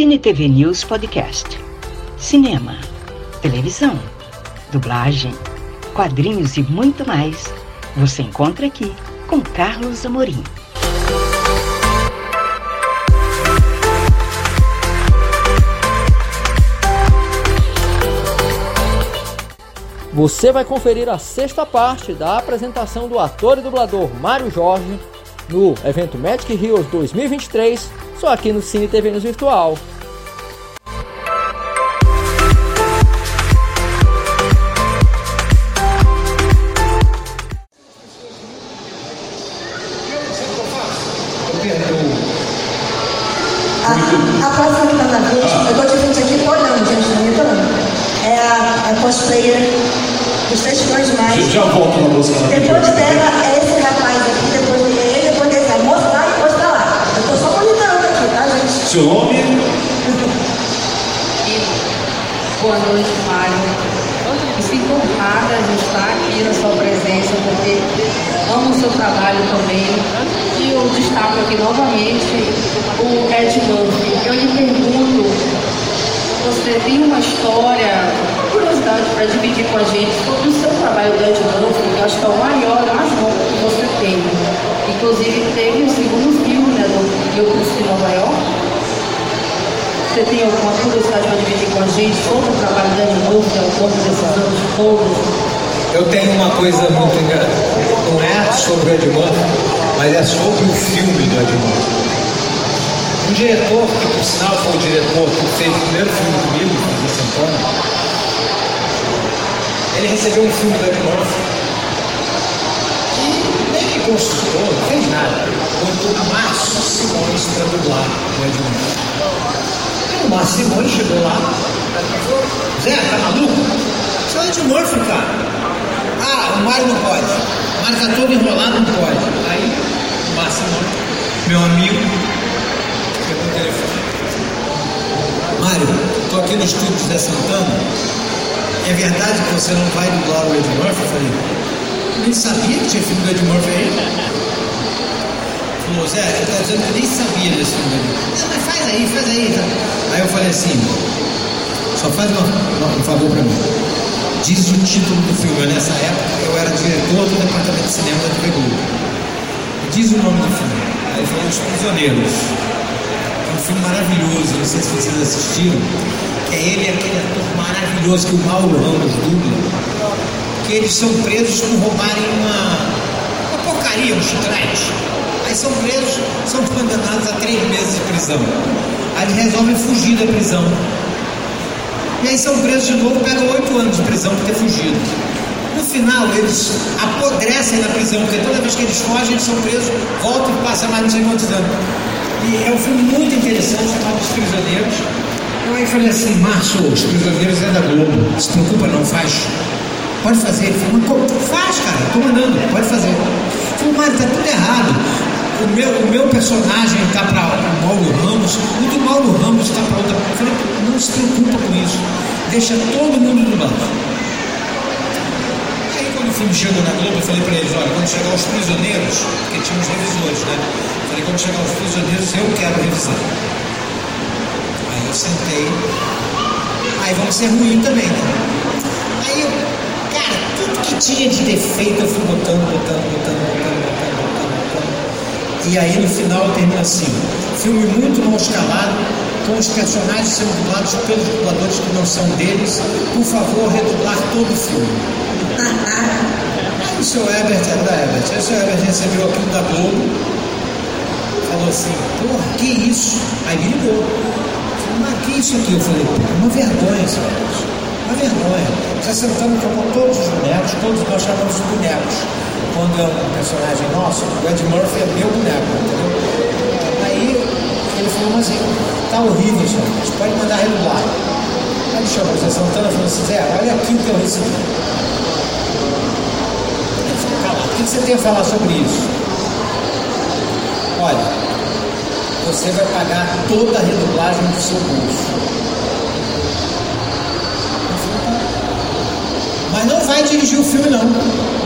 Cine TV News Podcast. Cinema, televisão, dublagem, quadrinhos e muito mais. Você encontra aqui com Carlos Amorim. Você vai conferir a sexta parte da apresentação do ator e dublador Mário Jorge no evento Magic Heroes 2023, só aqui no Cine TV News Virtual. A, a próxima que tá na vez, eu tô te vendo aqui, tô olhando, gente, não me olhando. É a, a cosplayer dos três fãs mais. Já volto na música. Depois dela é esse rapaz aqui, depois dele é ele, depois dele é a moça lá e depois pra lá. Eu tô só monitorando aqui, tá, gente? Seu nome? Boa noite, Mário. Sinto honrada de estar aqui na sua presença, porque amo o seu trabalho também. E eu destaco aqui novamente o Ed Murphy. Eu lhe pergunto, você tem uma história, curiosidade para dividir com a gente sobre o seu trabalho do Ed Murphy, que acho que é o maior, mais longo que você tem. Inclusive teve o segundo filme né, do Eu Cusco em Nova York. Você tem alguma curiosidade para dividir com a gente sobre o trabalho da Edmundo ao longo desses anos todos? Eu tenho uma coisa muito engraçada. Não é sobre o Edmundo, mas é sobre o filme do Edmundo. Um diretor, que por sinal foi o diretor que fez o primeiro filme comigo, o Santana, ele recebeu um filme do Edmundo e nem me consultou, não fez nada. Botou o Márcio Simões para dublar o Edmundo. O Márcio Simões chegou lá falou, Zé, tá maluco? Você é o Ed Murphy, cara. Ah, o Mário não pode. O Mário tá todo enrolado, não pode. Aí, o Márcio Simões, meu amigo, pegou o telefone. Mário, tô aqui no estúdio de Zé Santana. É verdade que você não vai dublar o Ed Murphy? Eu falei, nem sabia que tinha filme do Ed Murphy aí. Falou, Zé, você tá dizendo que eu nem sabia desse. Não, mas faz aí, faz aí. Tá? Aí eu falei assim, só faz um favor pra mim. Diz o título do filme. Nessa época eu era diretor do departamento de cinema da TV Globo. Diz o nome do filme. Aí ele falou Os Prisioneiros. É um filme maravilhoso, não sei se vocês assistiram. Que é ele aquele ator maravilhoso que o Mauro Ramos dubla. Que eles são presos por roubarem uma, uma porcaria, um chiclete. Aí são presos, são condenados a três meses de prisão. Aí resolvem fugir da prisão. E aí são presos de novo, pegam oito anos de prisão por ter fugido. No final, eles apodrecem na prisão, porque toda vez que eles fogem, eles são presos, voltam e passam mais não sei quantos anos. E é um filme muito interessante, chamado Os Prisioneiros. Eu aí falei assim, Márcio, Os Prisioneiros é da Globo, se preocupa não, faz. Pode fazer. Ele falou, faz, cara, estou mandando, pode fazer. Falei, Mário, está tudo errado. O meu, o meu personagem está para o Mauro Ramos, o do Mauro Ramos está para outra. Falei, não se preocupa com isso. Deixa todo mundo do banco. Aí quando o filme chegou na Globo, eu falei para eles, olha, quando chegar os prisioneiros, porque tinha os revisores, né? Falei, quando chegar os prisioneiros, eu quero revisar. Aí eu sentei. Aí vamos ser ruim também, né? Aí eu, cara, tudo que tinha de defeito eu fui botando, botando, botando. E aí no final termina assim, filme muito mal escalado, com os personagens sendo dublados pelos dubladores que não são deles. Por favor, redublar todo o filme. O seu Herbert era da Herbert. Aí o seu Herbert recebeu aquilo da Globo, falou assim, porra, que isso? Aí me ligou. Mas que isso aqui? Eu falei, uma vergonha, Herbert. Uma vergonha. Você sentando com todos os bonecos, todos nós chamamos de bonecos. Quando é um personagem nosso, o Ed Murphy é meu boneco, entendeu? Aí ele falou, mas tá horrível. Você pode mandar redublar. Aí ele chamou o Zé Santana e falou assim, Zé, olha aqui o que eu recebi. Ele falou, calma, o que você tem a falar sobre isso? Olha, você vai pagar toda a redublagem do seu bolso. Mas não vai dirigir o filme, não.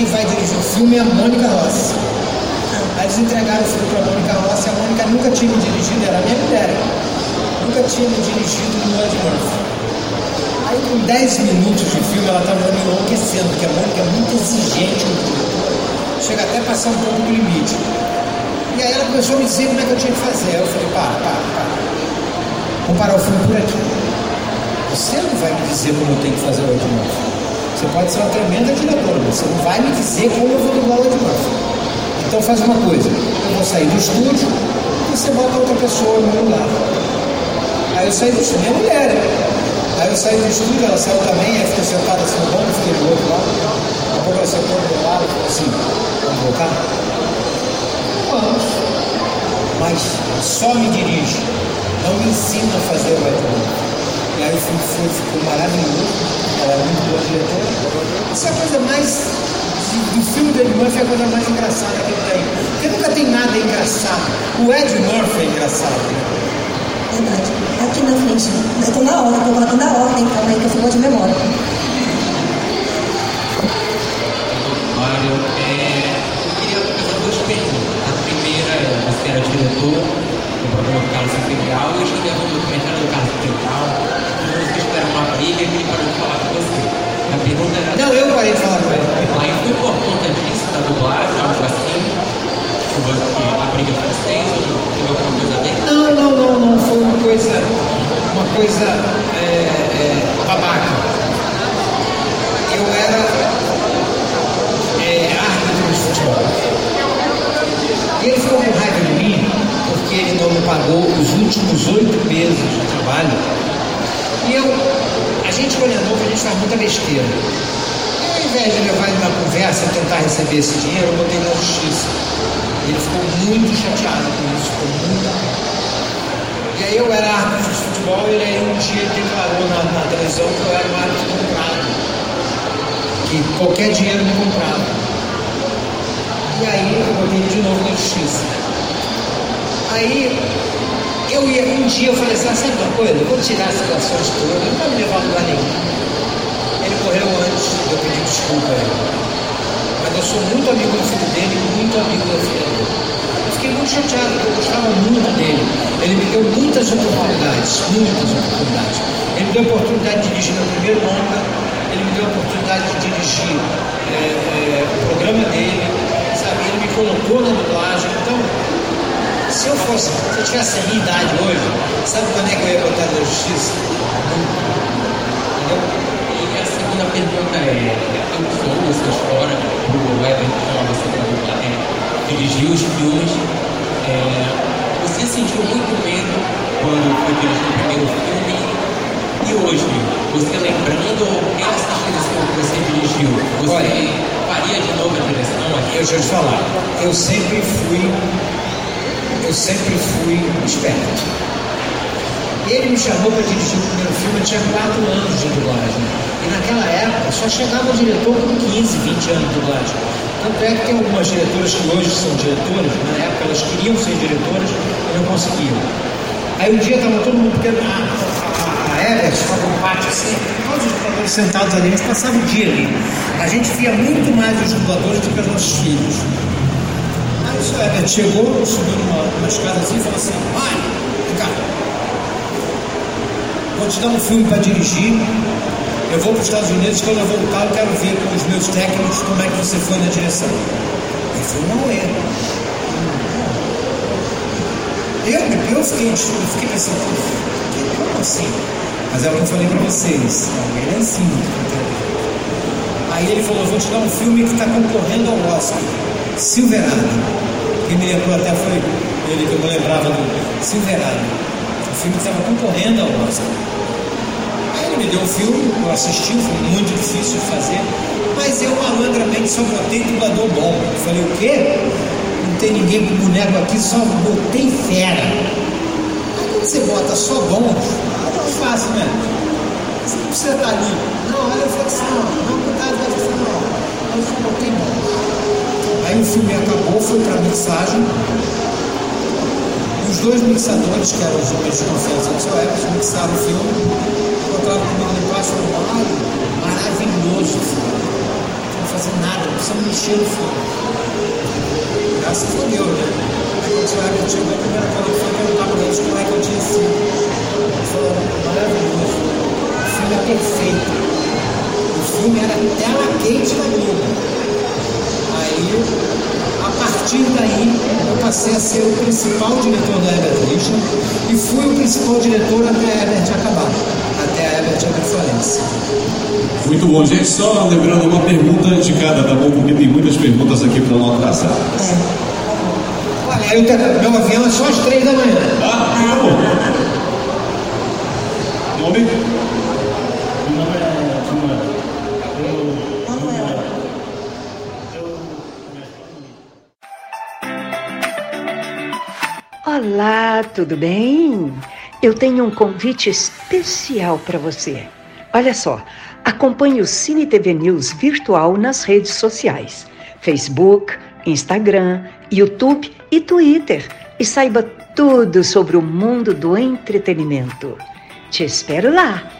Quem vai dirigir o filme é a Mônica Rossi. Aí eles entregaram o filme para a Mônica Rossi, a Mônica nunca tinha me dirigido, era a minha mulher. nunca tinha me dirigido no Ed. Aí, com 10 minutos de filme, ela estava me enlouquecendo, porque a Mônica é muito exigente no diretor, chega até a passar um pouco do limite. E aí ela começou a me dizer como é que eu tinha que fazer. Eu falei, para, para, para. Vamos parar o filme por aqui. Você não vai me dizer como eu tenho que fazer o Ed Murphy. Você pode ser uma tremenda diretora, você não vai me dizer como eu vou dublar o Ed Murphy. Então faz uma coisa, eu vou sair do estúdio e você bota outra pessoa no meu lugar. Aí eu saí do estúdio, minha mulher. Aí eu saí do estúdio, ela saiu também, aí ficou sentada assim no banco, fiquei do outro lado. A pouco ela sentou do meu lado falou assim, vamos voltar? Vamos. Mas só me dirige, não me ensina a fazer o Ed Murphy. Filme foi, ficou maravilhoso, ela é muito boa diretora. Isso é a coisa mais do filme do Ed Murphy é a coisa mais engraçada que ele tem. Porque nunca tem nada engraçado. O Ed Murphy é engraçado. Verdade. Aqui na frente. Eu tô na ordem, tô colocando a ordem, calma aí que eu fico de memória. Mário, é, eu queria fazer duas perguntas. A primeira é, você era diretor do programa do Carlos Integral e eu cheguei a ver um documentário do Carlos Integral parou de falar com você. A pergunta era... Não, eu parei de falar com ele. Aí foi por conta disso, da dublagem, algo assim? A briga de vocês ou teve besteira. E ao invés de levar ele na conversa e tentar receber esse dinheiro, eu botei na justiça. Ele ficou muito chateado com isso, ficou muito e aí eu era árbitro de futebol e aí um dia declarou na, na televisão que eu era um árbitro comprado. Que qualquer dinheiro me comprava. E aí eu botei de novo na justiça. Aí eu ia, um dia eu falei assim, ah, sabe uma coisa? Eu vou tirar as situações todas, não vai me levar a lugar nenhum. Ele correu antes de eu pedir desculpa a ele. Mas eu sou muito amigo do filho dele e muito amigo da filha dele. Eu fiquei muito chateado, porque eu gostava muito dele. Ele me deu muitas oportunidades, muitas oportunidades. Ele me deu a oportunidade de dirigir meu primeiro longa, ele me deu a oportunidade de dirigir é, é, o programa dele, sabe? Ele me colocou na dublagem. Então, se eu fosse, se eu tivesse a minha idade hoje, sabe quando é que eu ia botar na justiça? Entendeu? E a segunda pergunta é, eu sou essa história do Everton você é, dirigir os filmes. É, você sentiu muito medo quando foi dirigir o primeiro filme e hoje, você lembrando essa direção que você dirigiu, você Olha. faria de novo a direção aqui? Eu eu te falar, eu sempre fui, eu sempre fui esperto. Ele me chamou para dirigir o primeiro filme, eu tinha 4 anos de dublagem. Naquela época só chegava o diretor com 15, 20 anos de dublagem. Tanto é que tem algumas diretoras que hoje são diretoras, na época elas queriam ser diretoras e não conseguiam. Aí um dia estava todo mundo, porque a, a, a Everett estava um pátio assim, todos os dubladores sentados ali, a passava o dia ali. A gente via muito mais os dubladores do que os nossos filhos. Aí o Everett chegou, subiu numa, numa escadazinha e falou assim, Mário, cá, vou te dar um filme para dirigir. Eu vou para os Estados Unidos, quando eu voltar, eu quero ver com os meus técnicos como é que você foi na direção. Ele falou, não é. Eu, eu fiquei, eu fiquei pensando, "Que- como assim? Mas é o que eu falei para vocês, ele é assim. Aí ele falou, vou te dar um filme que está concorrendo ao Oscar, Silverado. Quem me lembrou até foi ele que eu me lembrava do Silverado. O filme que estava concorrendo ao Oscar. Me deu o filme, eu assisti, foi muito difícil de fazer, mas eu malandramente só botei dublador bom. Eu falei, o quê? Não tem ninguém com boneco aqui, só botei fera. Aí quando você bota só bom, é fácil, né? Você não precisa estar ali. Não, olha a flexão, não, cuidado da flexão, não. Eu só botei bom. Aí o filme acabou, foi para mixagem. Os dois mixadores, que eram os homens de confiança do seu Everton, mixaram o filme, encontraram comigo lá embaixo e falaram, Mário, maravilhoso o filme. Não vou fazer nada, não precisamos mexer no filme. Graças a Deus, né? Aí o Everton chegou, a primeira coisa que foi perguntar para eles como é que eu tinha sido. Foi maravilhoso. O filme é perfeito. O filme era tela quente da Globo. Aí, a partir daí, eu passei a ser o principal diretor da Richard e fui o principal diretor até a Herbert acabar, até a Herbert abrir falência. Muito bom, gente. Só lembrando uma pergunta de cada, tá bom? Porque tem muitas perguntas aqui para não atrasar. Olha, eu, meu avião é só às três da manhã. Ah, tá bom. Nome? Olá, tudo bem? Eu tenho um convite especial para você. Olha só, acompanhe o Cine TV News virtual nas redes sociais: Facebook, Instagram, YouTube e Twitter. E saiba tudo sobre o mundo do entretenimento. Te espero lá!